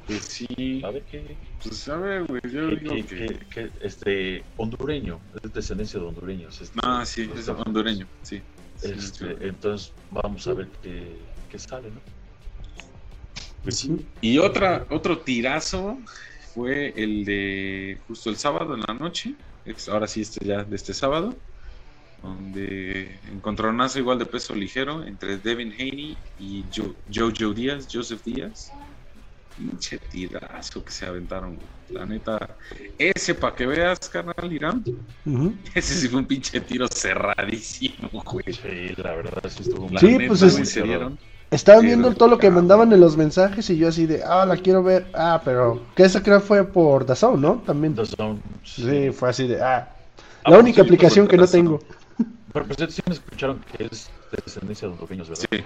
Pues sí. a ver qué, Pues a ver, güey, yo que, digo que- que... que- que, este hondureño, es de descendencia de hondureños. Este, Ah, sí, es hondureño, sí. Este, sí. entonces vamos a ver qué, qué sale, ¿no? Pues y otra, otro tirazo fue el de justo el sábado en la noche. Ahora sí, este ya de este sábado. Donde encontronazo igual de peso ligero entre Devin Haney y Jojo Díaz, Joseph Díaz. Pinche tirazo que se aventaron, La neta, ese para que veas, carnal Irán. Ese sí fue un pinche tiro cerradísimo, güey. Sí, la verdad, sí estuvo Sí, pues es, Estaba viendo todo lo que mandaban en los mensajes y yo así de, ah, la quiero ver. Ah, pero que esa creo fue por Dazón, ¿no? También. Dazón. Sí. fue así de, ah. ah la única aplicación que no tengo. Pero pues sí me escucharon que es de descendencia de los pequeños, ¿verdad? Sí.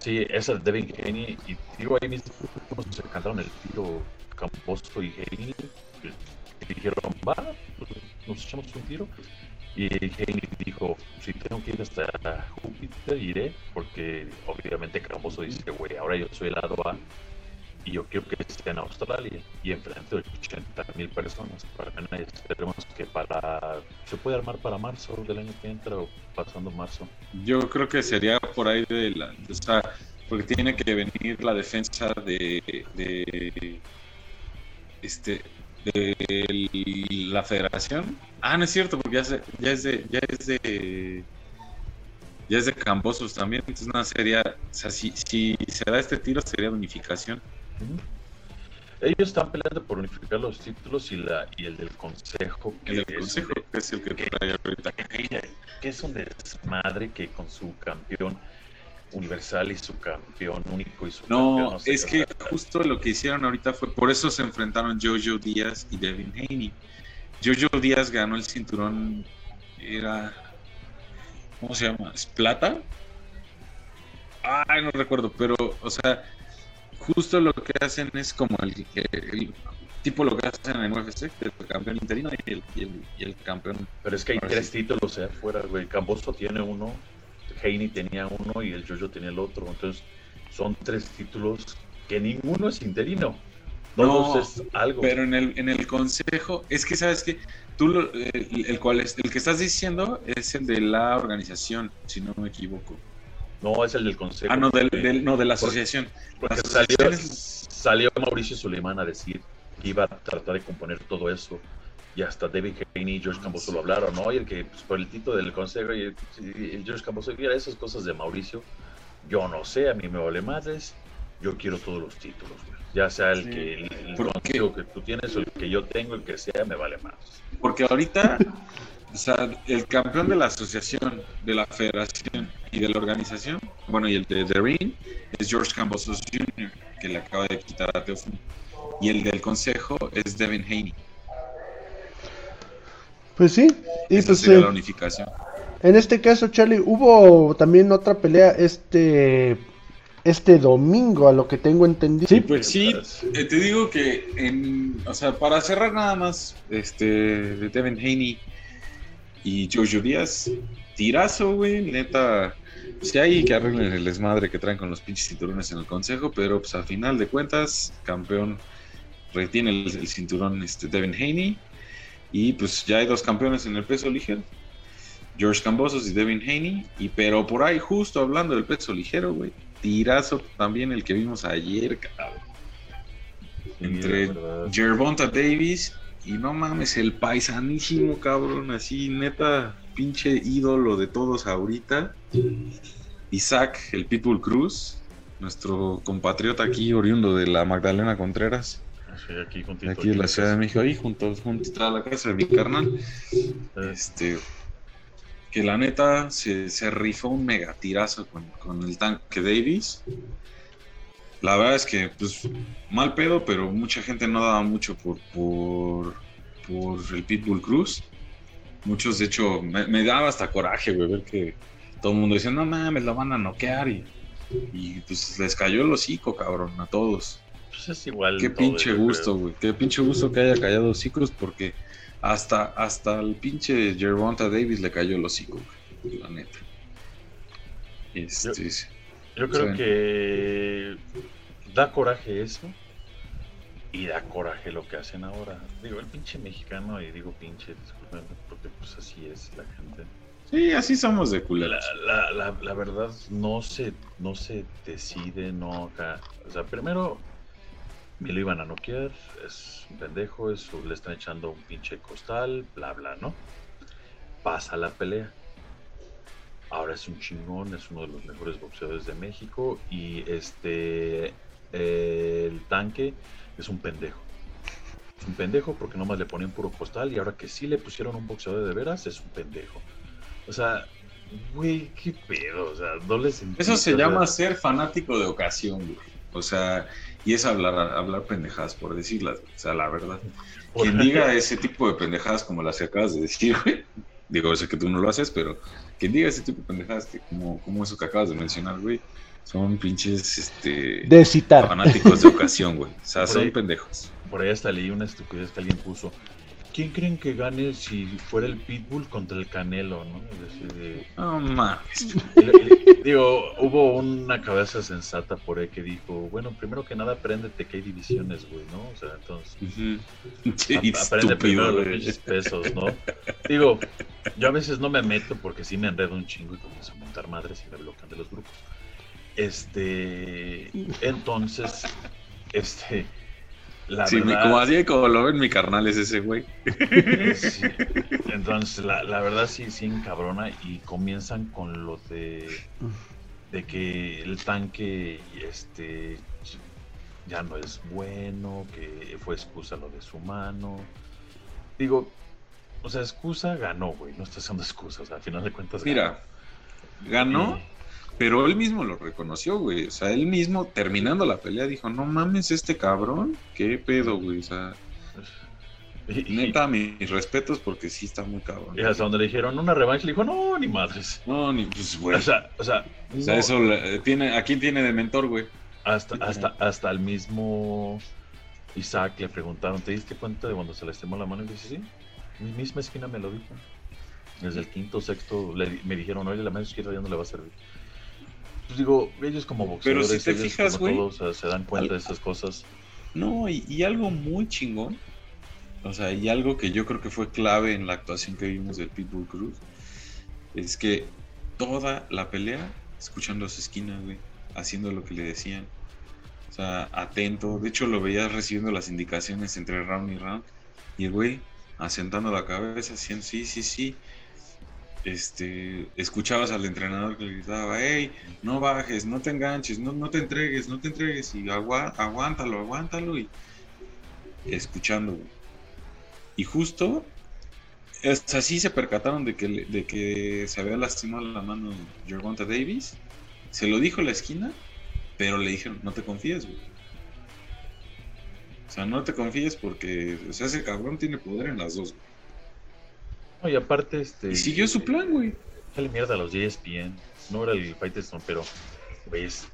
Sí, esa de Devin Haney. Y digo, ahí mismo se cantaron el tiro Camposo y Haney. Y dijeron, va, pues, nos echamos un tiro. Y Haney dijo, si tengo que ir hasta Júpiter, iré, porque obviamente Camposo dice, güey, ahora yo soy el lado A y yo quiero que esté en Australia y enfrente de 80 mil personas. Para esperemos que para se puede armar para marzo del año que entra o pasando marzo. Yo creo que sería por ahí de la, o sea, porque tiene que venir la defensa de, de este de la federación. Ah, no es cierto, porque ya, se, ya es de ya es de ya es de Cambosos también, entonces no sería, o sea, si, si se da este tiro sería unificación. Ellos están peleando por unificar los títulos y la y el del consejo. Que el consejo es el que, trae ahorita. Que es un desmadre que con su campeón universal y su campeón único y su no, es que justo lo que hicieron ahorita fue por eso se enfrentaron Jojo Díaz y Devin Haney. Jojo Díaz ganó el cinturón era ¿cómo se llama? ¿Es plata? Ay, no recuerdo, pero o sea, justo lo que hacen es como el, tipo lo que hacen en el UFC, el campeón interino y el, y el, campeón. Pero es que hay tres títulos afuera, güey. Camboso tiene uno, Heini tenía uno y el Jojo tenía el otro. Entonces, son tres títulos que ninguno es interino. no, es algo. Pero en el, en el consejo, es que sabes que tú lo, el, el, cual es, el que estás diciendo es el de la organización, si no me equivoco. No, es el del consejo. Ah, no, del, no de la asociación. Porque, salió, salió, Mauricio Suleiman a decir que iba a tratar de componer todo eso. Y hasta David Haney y George Camboso lo hablaron, ¿no? Y el que, pues, por el título del consejo, y, George Camboso, mira, esas cosas de Mauricio, yo no sé, a mí me vale madres, yo quiero todos los títulos, güey. Ya sea el que el, consejo que tú tienes o el que yo tengo, el que sea, me vale más. Porque ahorita o sea, el campeón de la asociación, de la federación y de la organización, bueno, y el de The Ring, es George Cambosos Jr., que le acaba de quitar a Teofimo. Y el del consejo es Devin Haney. Pues sí, y Esa pues, sería la unificación. En este caso, Charlie, hubo también otra pelea este este domingo, a lo que tengo entendido. Sí, pues sí, eh, te digo que, en, o sea, para cerrar nada más, este, de Devin Haney y Jojo Díaz, tirazo, güey, neta. Si hay que arreglen el desmadre que traen con los pinches cinturones en el consejo, pero pues al final de cuentas, campeón retiene el, cinturón este, Devin Haney. Y pues ya hay dos campeones en el peso ligero. George Cambosos y Devin Haney. Y pero por ahí, justo hablando del peso ligero, güey. Tirazo también el que vimos ayer, cabrón. Entre Gervonta Davis y no mames, el paisanísimo, cabrón, así, neta, pinche ídolo de todos ahorita. Isaac, el Pitbull Cruz, nuestro compatriota aquí, oriundo de la Magdalena Contreras. Aquí, aquí en la Ciudad de México, ahí junto, junto a la casa de mi carnal. Este, que la neta se, se rifó un mega tirazo con, con el tanque Davis. La verdad es que, pues, mal pedo, pero mucha gente no daba mucho por, por, por el Pitbull Cruz. Muchos, de hecho, me, daba hasta coraje, güey, ver que todo el mundo decía, no mames, lo van a noquear. Y, y pues les cayó el hocico, cabrón, a todos. Pues es igual. Qué pinche gusto, güey. Qué pinche gusto que haya callado hocicos, porque hasta, hasta el pinche Gervonta Davis le cayó el hocico, güey, la neta. Este, yo creo que da coraje eso y da coraje lo que hacen ahora. Digo, el pinche mexicano, y digo pinche, disculpen, porque pues así es la gente. Sí, así somos de La, culeros. la, la, la verdad no se, no se decide, no acá. O sea, primero me lo iban a noquear, es un pendejo, es, le están echando un pinche costal, bla, bla, ¿no? Pasa la pelea. Ahora es un chingón, es uno de los mejores boxeadores de México y este, eh, el tanque es un pendejo. Es un pendejo porque nomás le ponían puro costal y ahora que sí le pusieron un boxeador de veras es un pendejo. O sea, güey, qué pedo, o sea, no les entiendo, Eso se llama ser fanático de ocasión, güey. O sea, y es hablar, hablar pendejadas, por decirlas. O sea, la verdad. Quien diga ese tipo de pendejadas como las que acabas de decir, güey. Digo, sé que tú no lo haces, pero quien diga ese tipo de pendejadas que como, como eso que acabas de mencionar, güey, son pinches este, De citar. fanáticos de ocasión, güey. O sea, Por ahí. son pendejos. Por ahí hasta leí una estupidez que alguien puso. ¿Quién creen que gane si fuera el Pitbull contra el Canelo, no? Es decir, mames. Digo, hubo una cabeza sensata por ahí que dijo, bueno, primero que nada, apréndete que hay divisiones, güey, ¿no? O sea, entonces. Sí, ap- aprende primero estúpido, los güey. pinches pesos, ¿no? Digo, yo a veces no me meto porque sí me enredo un chingo y comienzo a montar madres y me bloquean de los grupos. Este, entonces, este, la Sí, verdad... como así como lo ven mi carnal es ese güey. Sí. Entonces, la, la verdad sí, sí encabrona y comienzan con lo de, de que el tanque este, ya no es bueno, que fue excusa lo de su mano. Digo, o sea, excusa ganó, güey, no está haciendo excusas, al final de cuentas Mira, ganó, pero él mismo lo reconoció, güey. O sea, él mismo terminando la pelea dijo, no mames, este cabrón, qué pedo, güey. O sea, neta, mis respetos porque sí está muy cabrón. y hasta donde le dijeron una revancha, le dijo, no, ni madres. No, ni pues, güey. O sea, o sea, O sea, no- eso le- tiene, ¿a quién tiene de mentor, güey? Hasta, hasta, hasta el mismo Isaac le preguntaron, ¿te diste cuenta de cuando se le estimó la mano? Y dice, sí, mi misma esquina me lo dijo. Desde el quinto, sexto, le me dijeron, oye, la mano izquierda ya no le va a servir. Pues digo, ellos como Pero boxeadores, si te ellos fijas, como güey, todos, o sea, se dan cuenta de esas cosas. No, y, y algo muy chingón, o sea, y algo que yo creo que fue clave en la actuación que vimos del Pitbull Cruz, es que toda la pelea, escuchando a su esquina, güey, haciendo lo que le decían, o sea, atento, de hecho lo veías recibiendo las indicaciones entre round y round, y el güey asentando la cabeza, haciendo sí, sí, sí, este, escuchabas al entrenador que le gritaba, hey, no bajes, no te enganches, no, no te entregues, no te entregues, y agua- aguántalo, aguántalo, y escuchando. Y justo, así se percataron de que, de que se había lastimado la mano Gervonta Davis, se lo dijo en la esquina, pero le dijeron, no te confíes, güey. O sea, no te confíes porque, ese cabrón tiene poder en las dos. No, y aparte, este... Y siguió su plan, güey. Échale mierda a los ESPN. No era el Fight Stone, pero, ves,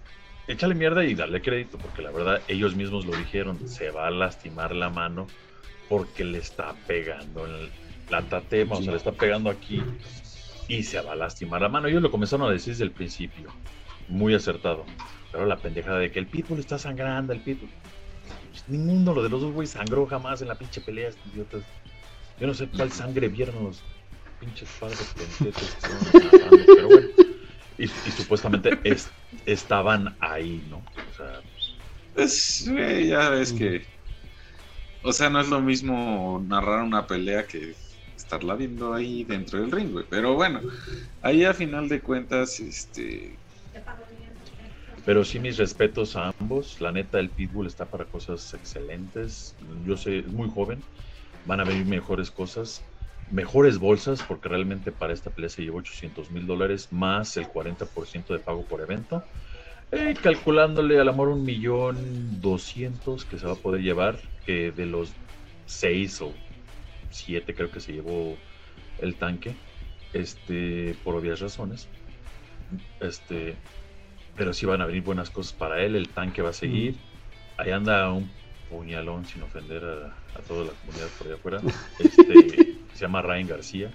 échale mierda y darle crédito, porque la verdad ellos mismos lo dijeron, se va a lastimar la mano porque le está pegando en la tatema, o sea, le está pegando aquí y se va a lastimar la mano. Ellos lo comenzaron a decir desde el principio, muy acertado. Pero la pendejada de que el Pitbull está sangrando, el Pitbull. Pues, ninguno de los dos güey sangró jamás en la pinche pelea, idiotas. Yo no sé cuál sangre vieron los pinches padres que estaban matando, pero bueno. Y, y supuestamente es- estaban ahí, ¿no? O sea, Pues, ya ves que. O sea, no es lo mismo narrar una pelea que estarla viendo ahí dentro del ring, güey. Pero bueno, ahí a final de cuentas, este. pero sí mis respetos a ambos. La neta, el Pitbull está para cosas excelentes. Yo sé, es muy joven. Van a venir mejores cosas, mejores bolsas, porque realmente para esta pelea se llevó 800 mil dólares más el 40% de pago por evento. Eh, calculándole al amor un millón doscientos que se va a poder llevar, que de los seis o siete creo que se llevó el tanque, este, por obvias razones. Este, pero sí van a venir buenas cosas para él, el tanque va a seguir. Ahí anda un puñalón sin ofender a, a toda la comunidad por allá afuera. Este, se llama Ryan García.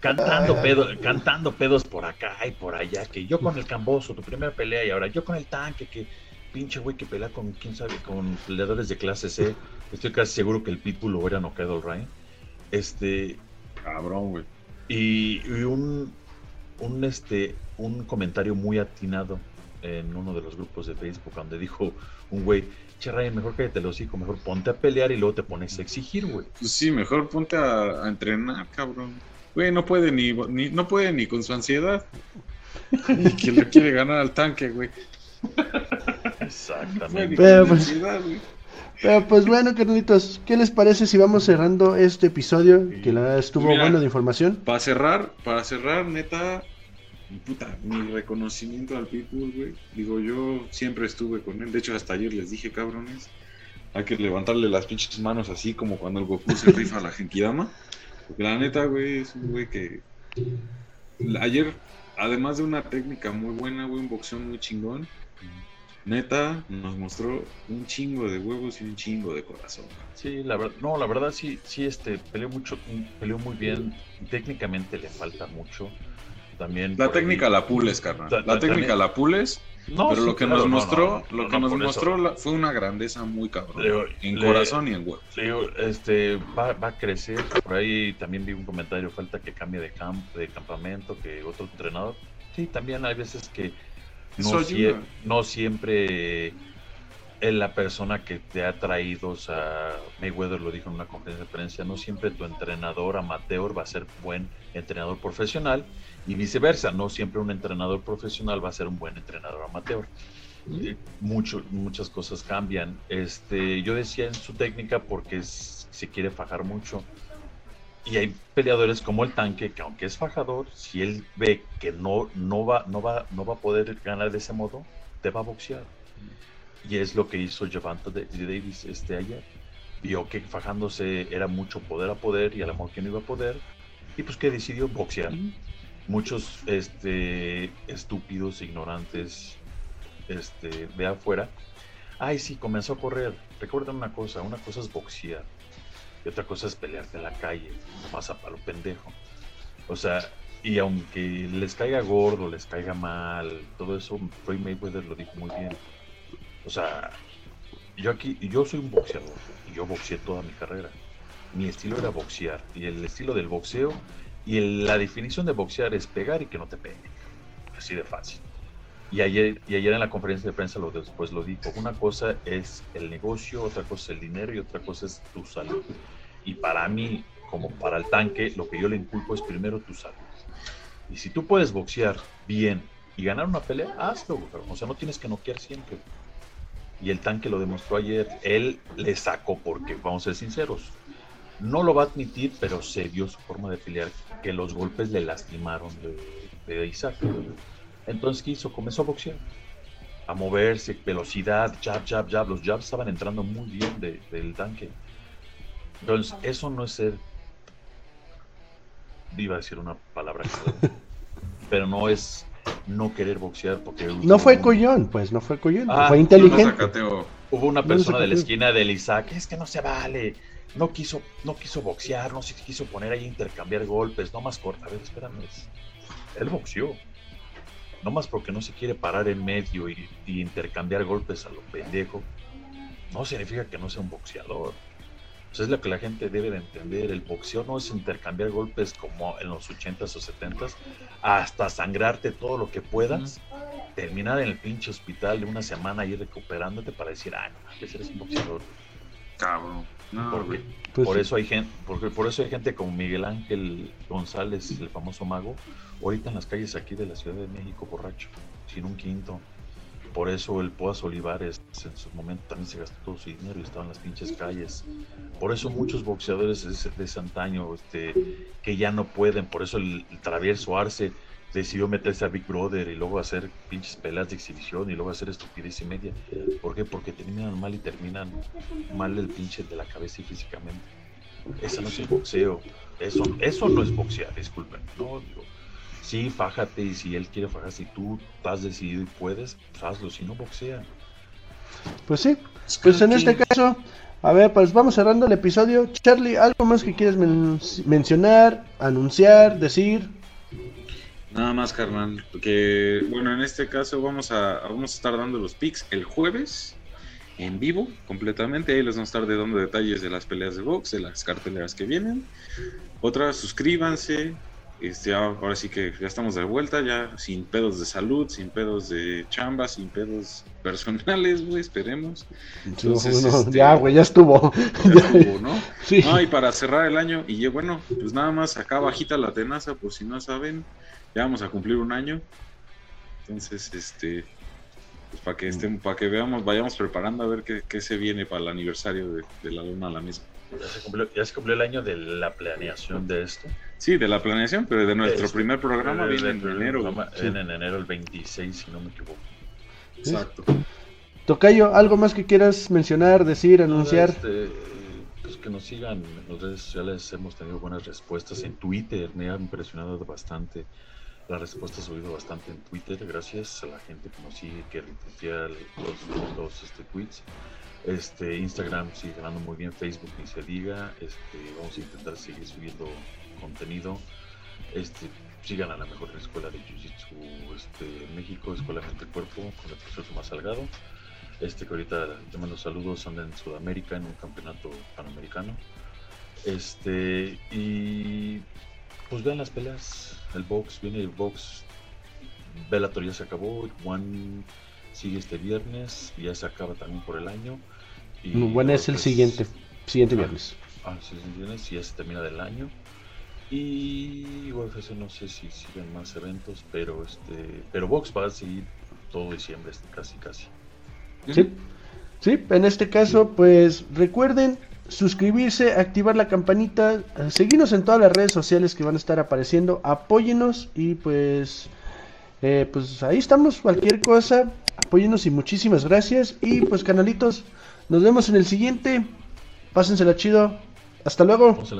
Cantando, Ay. pedo, cantando pedos por acá y por allá, que yo con el Camboso, tu primera pelea, y ahora yo con el tanque, que pinche güey que pelea con, quién sabe, con peleadores de clase C. Estoy casi seguro que el Pitbull lo hubiera noqueado al Ryan. Este, Cabrón, güey. Y, y un, un, este, un comentario muy atinado en uno de los grupos de Facebook donde dijo un güey, che Ryan, mejor cállate el hocico, mejor ponte a pelear y luego te pones a exigir, güey. Pues sí, mejor ponte a, a entrenar, cabrón. Güey, no puede ni, ni- no puede ni con su ansiedad. Y que le quiere ganar al tanque, güey. Exactamente. con Pero, pues, ansiedad, güey. Pero pues bueno, carnalitos, ¿qué les parece si vamos cerrando este episodio? Que la estuvo Mira. bueno de información. Para cerrar, para cerrar, neta, puta, mi reconocimiento al Pitbull, güey. Digo, yo siempre estuve con él. De hecho, hasta ayer les dije, cabrones, hay que levantarle las pinches manos así como cuando el Goku se rifa a la Genkidama. Porque la neta, güey, es un güey que ayer, además de una técnica muy buena, güey, un boxeo muy chingón, neta, nos mostró un chingo de huevos y un chingo de corazón. Sí, la verdad, no, la verdad sí, sí, este, peleó mucho, peleó muy bien. Técnicamente le falta mucho. También. La por ahí- técnica la pules, carnal. La ta- técnica la pules. No, pero sí, lo que claro, nos no, mostró, no, no, lo que nos mostró la- fue una grandeza muy cabrón. En le- corazón y en huevo. Digo, este, va, va a crecer. Por ahí también vi un comentario, falta que cambie de, camp, de campamento, que otro entrenador. Sí, también hay veces que no, sie- no siempre es la persona que te ha traído, o sea, Mayweather lo dijo en una conferencia de prensa, no siempre tu entrenador amateur va a ser buen entrenador profesional y viceversa, no siempre un entrenador profesional va a ser un buen entrenador amateur. Eh, mucho, muchas cosas cambian. Este, yo decía en su técnica porque es- se quiere fajar mucho. Y hay peleadores como el tanque que aunque es fajador, si él ve que no, no, va, no, va, no va a poder ganar de ese modo, te va a boxear. Y es lo que hizo Javante Davis este ayer. Vio que fajándose era mucho poder a poder y a lo mejor que no iba a poder. Y pues que decidió boxear. Muchos este, estúpidos, ignorantes este, de afuera. Ay, sí, comenzó a correr. Recuerda una cosa, una cosa es boxear y otra cosa es pelearte en la calle, nomás a palo pendejo. O sea, y aunque les caiga gordo, les caiga mal, todo eso, Floyd Mayweather lo dijo muy bien. O sea, yo aquí, yo soy un boxeador y yo boxeé toda mi carrera. Mi estilo era boxear y el estilo del boxeo y la definición de boxear es pegar y que no te peguen. Así de fácil. Y ayer, y ayer en la conferencia de prensa lo después lo dijo. Una cosa es el negocio, otra cosa es el dinero y otra cosa es tu salud. Y para mí, como para el tanque, lo que yo le inculco es primero tu salud. Y si tú puedes boxear bien y ganar una pelea, hazlo. O sea, no tienes que noquear siempre. Y el tanque lo demostró ayer. Él le sacó porque, vamos a ser sinceros, no lo va a admitir, pero se vio su forma de pelear, que los golpes le lastimaron de, de Isaac. Entonces, ¿qué hizo? Comenzó a boxear, a moverse, velocidad, jab, jab, jab. Los jabs estaban entrando muy bien de- del tanque. Entonces, eso no es ser. Iba a decir una palabra, que- pero no es no querer boxear porque. No fue collón, pues no fue collón, Ah, fue No inteligente. Hubo una persona de la esquina del Isaac, es que no se vale, no quiso, no quiso boxear, no se quiso poner ahí a intercambiar golpes, no más corta, a ver, espérame, es- él boxeó, no más porque no se quiere parar en medio y, y intercambiar golpes a lo pendejo, no significa que no sea un boxeador. Eso es lo que la gente debe de entender, el boxeo no es intercambiar golpes como en los 80s o 70s, hasta sangrarte todo lo que puedas terminar en el pinche hospital de una semana ahí recuperándote para decir, ah, no eres un boxeador. Cabrón. No, Porque, güey. Pues por sí. eso hay gente, porque por eso hay gente como Miguel Ángel González, el famoso mago, ahorita en las calles aquí de la Ciudad de México, borracho, sin un quinto. Por eso el Poas Olivares en su momento también se gastó todo su dinero y estaba en las pinches calles. Por eso muchos boxeadores de, ese- de ese antaño este, que ya no pueden, por eso el, el Travieso Arce decidió meterse a Big Brother y luego hacer pinches peleas de exhibición y luego hacer estupidez y media. ¿Por qué? Porque terminan mal y terminan mal el pinche de la cabeza y físicamente. Eso no es boxeo. Eso, eso no es boxear, disculpen. No, digo, sí, fájate y si él quiere fajar, si tú estás decidido y puedes, pues hazlo, si no boxea. Pues sí, pues en este caso, a ver, pues vamos cerrando el episodio. Charlie, ¿algo más que quieres men- mencionar, anunciar, decir? Nada más, carnal. Que, bueno, en este caso vamos a, vamos a estar dando los picks el jueves en vivo completamente. Ahí les vamos a estar dando detalles de las peleas de box, de las carteleras que vienen. Otra, suscríbanse, Este, ahora sí que ya estamos de vuelta, ya sin pedos de salud, sin pedos de chamba, sin pedos personales, güey, esperemos. Entonces, este, ya, güey, ya estuvo. Ya estuvo, ¿no? Sí. y para cerrar el año, y bueno, pues nada más acá bajita la tenaza, por si no saben, ya vamos a cumplir un año. Entonces, este, pues para que estén, para que veamos, vayamos preparando a ver qué, qué se viene para el aniversario de, de la luna a la mesa. Ya se, cumplió, el año de la planeación de esto. Sí, de la planeación, pero de nuestro primer programa viene en enero. En enero el 26, si no me equivoco. Exacto. Tocayo, ¿algo más que quieras mencionar, decir, anunciar? Este, pues que nos sigan en las redes sociales, hemos tenido buenas respuestas en Twitter, me ha impresionado bastante. La respuesta ha subido bastante en Twitter, gracias a la gente que nos sigue, que retuitea los, los este, tweets. Este, Instagram sigue ganando muy bien, Facebook ni se diga. Este, vamos a intentar seguir subiendo contenido. Este, sigan a la mejor escuela de Jiu-Jitsu este, en México, Escuela Mente Cuerpo, con el profesor Tomás Salgado. Este que ahorita te mando saludos, anda en Sudamérica en un campeonato panamericano. Este, y pues vean las peleas, el box, viene el box. Bellator ya se acabó, Juan sigue este viernes, ya se acaba también por el año. Y bueno, es el siguiente, siguiente ah, viernes. Ah, sí, el viernes, y ya se termina del año. Y UFC no sé si siguen más eventos, pero este, pero Box va a seguir todo diciembre, casi casi. Sí, sí, en este caso, pues recuerden suscribirse, activar la campanita, eh, seguirnos en todas las redes sociales que van a estar apareciendo, apóyenos y pues, eh, pues ahí estamos, cualquier cosa, apóyenos y muchísimas gracias. Y pues canalitos, nos vemos en el siguiente. Pásensela chido. Hasta luego. Vamos a.